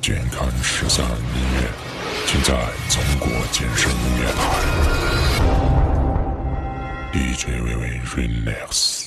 健康时尚音乐尽在中国健身音乐台。Dj 微微 rednecks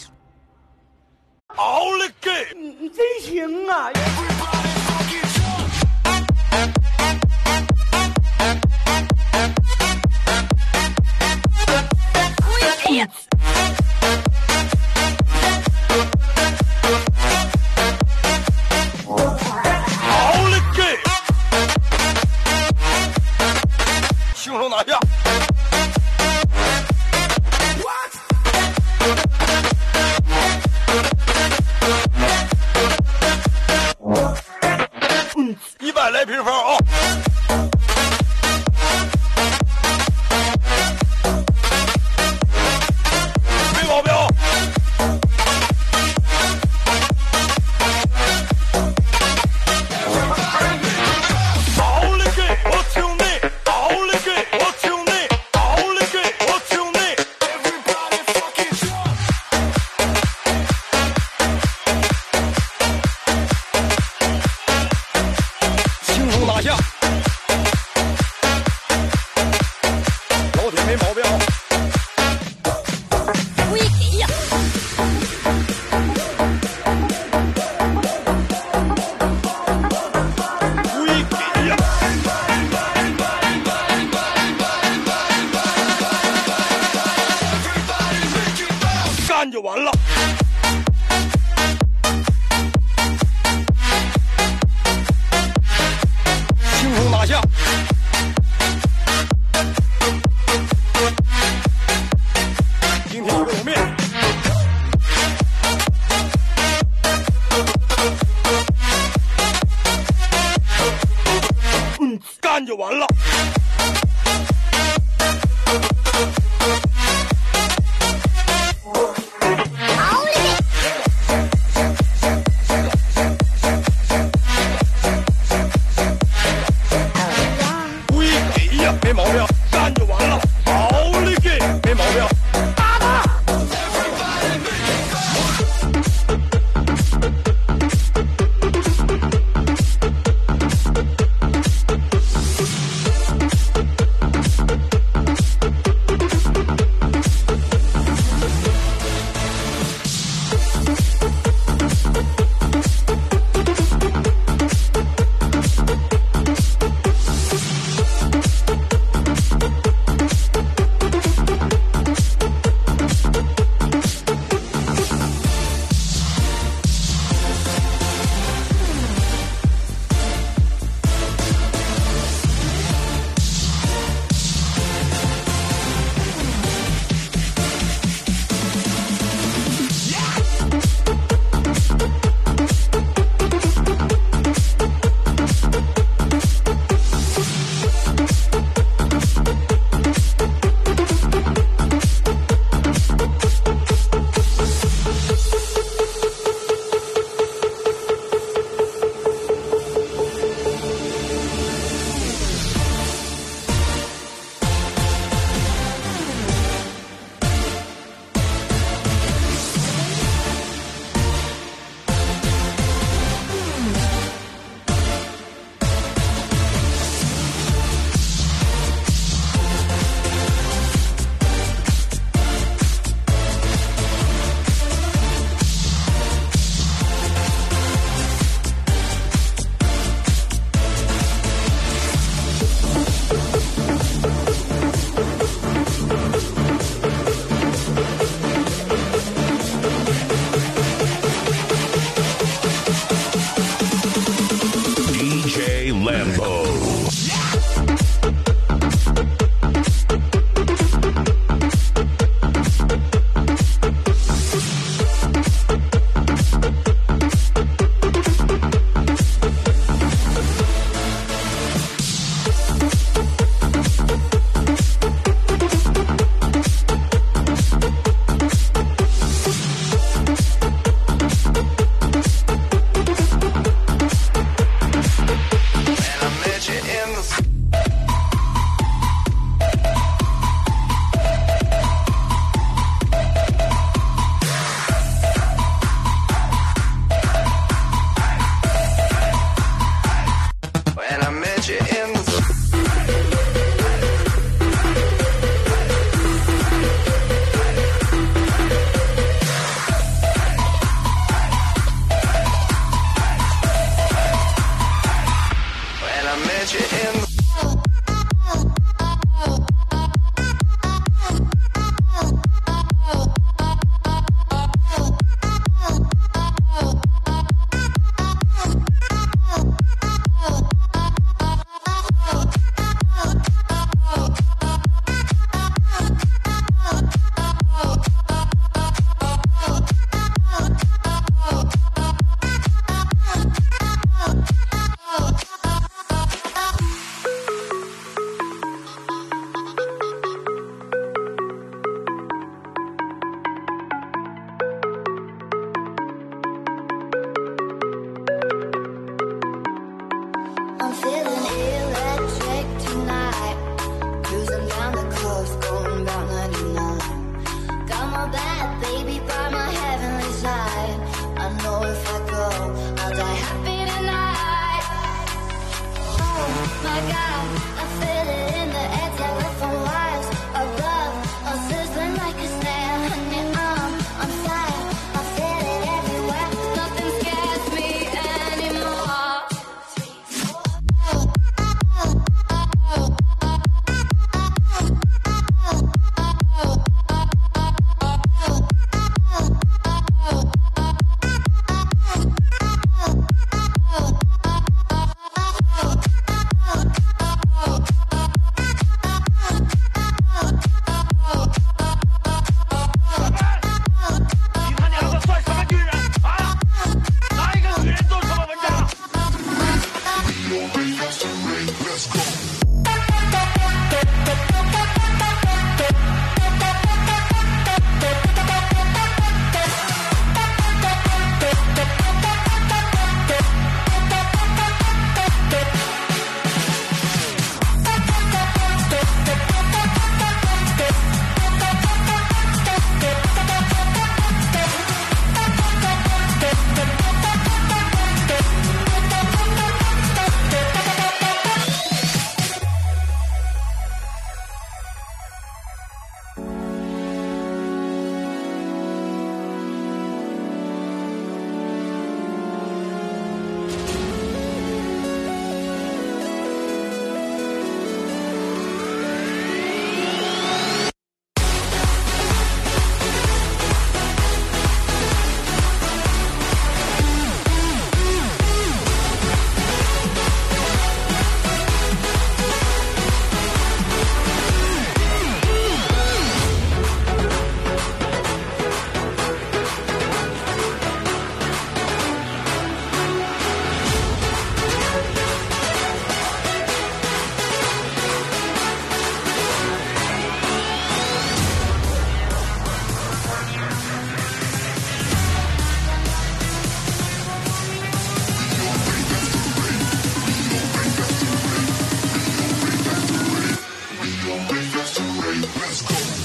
Let's go.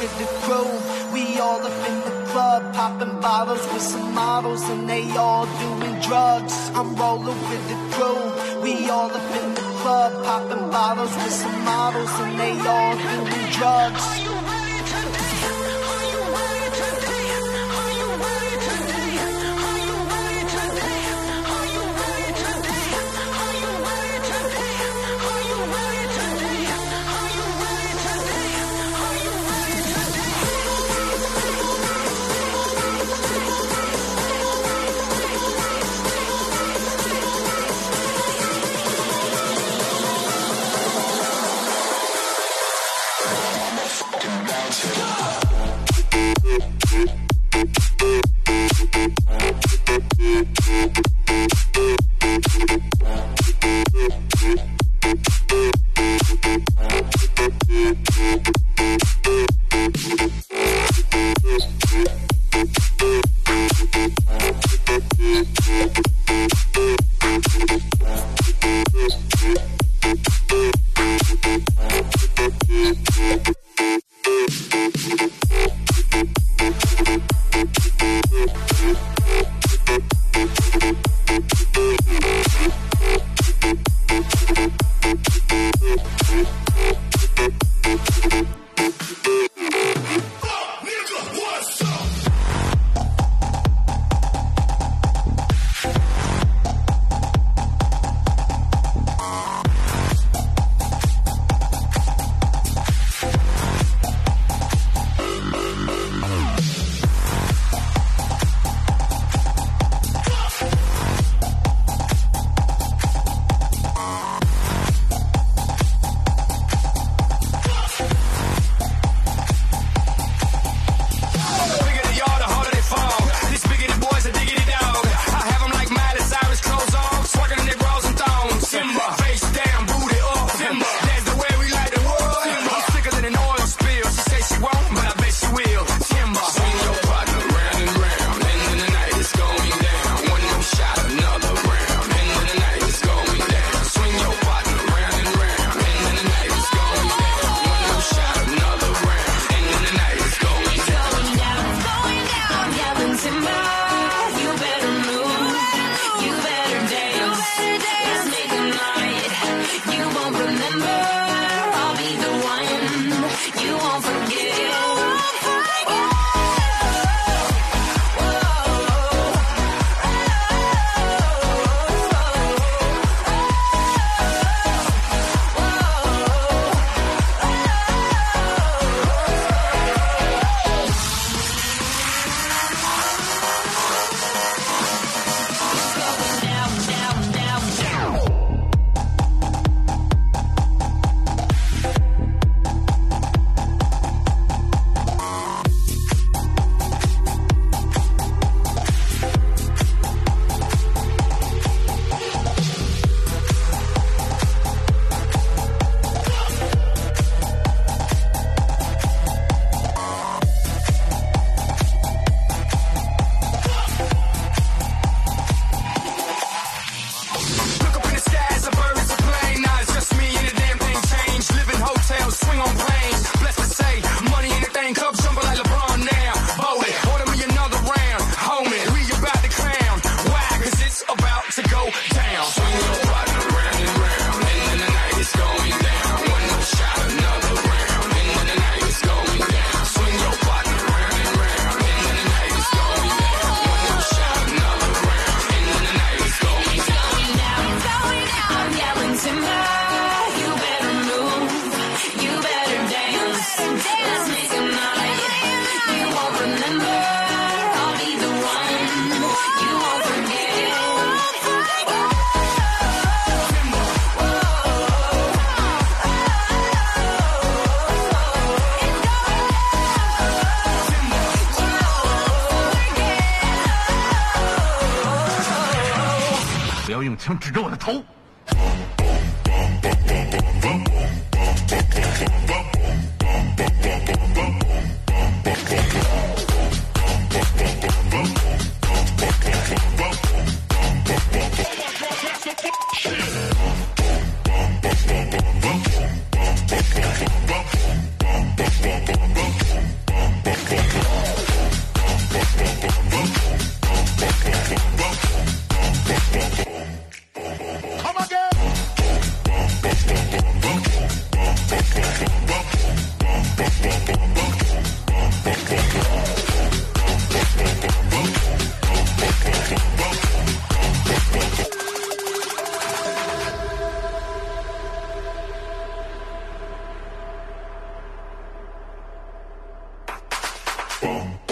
with the crew. We all up in the club, popping bottles with some models, and they all doing drugs. I'm rolling with the crew. We all up in the club, popping bottles with some models, and they all doing drugs. Boom.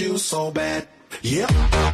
You so bad. Yep.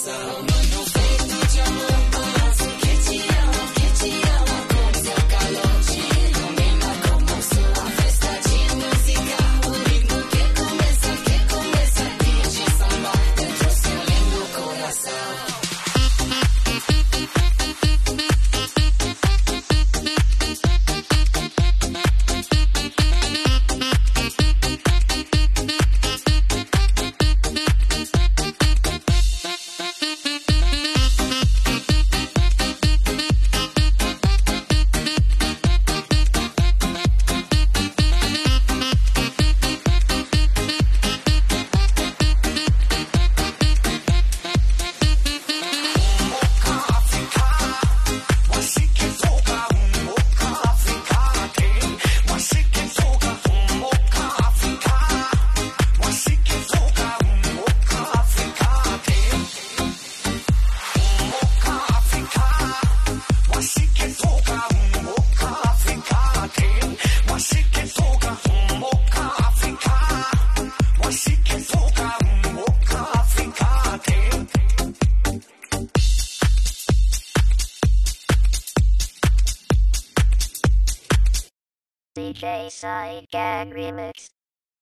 sound.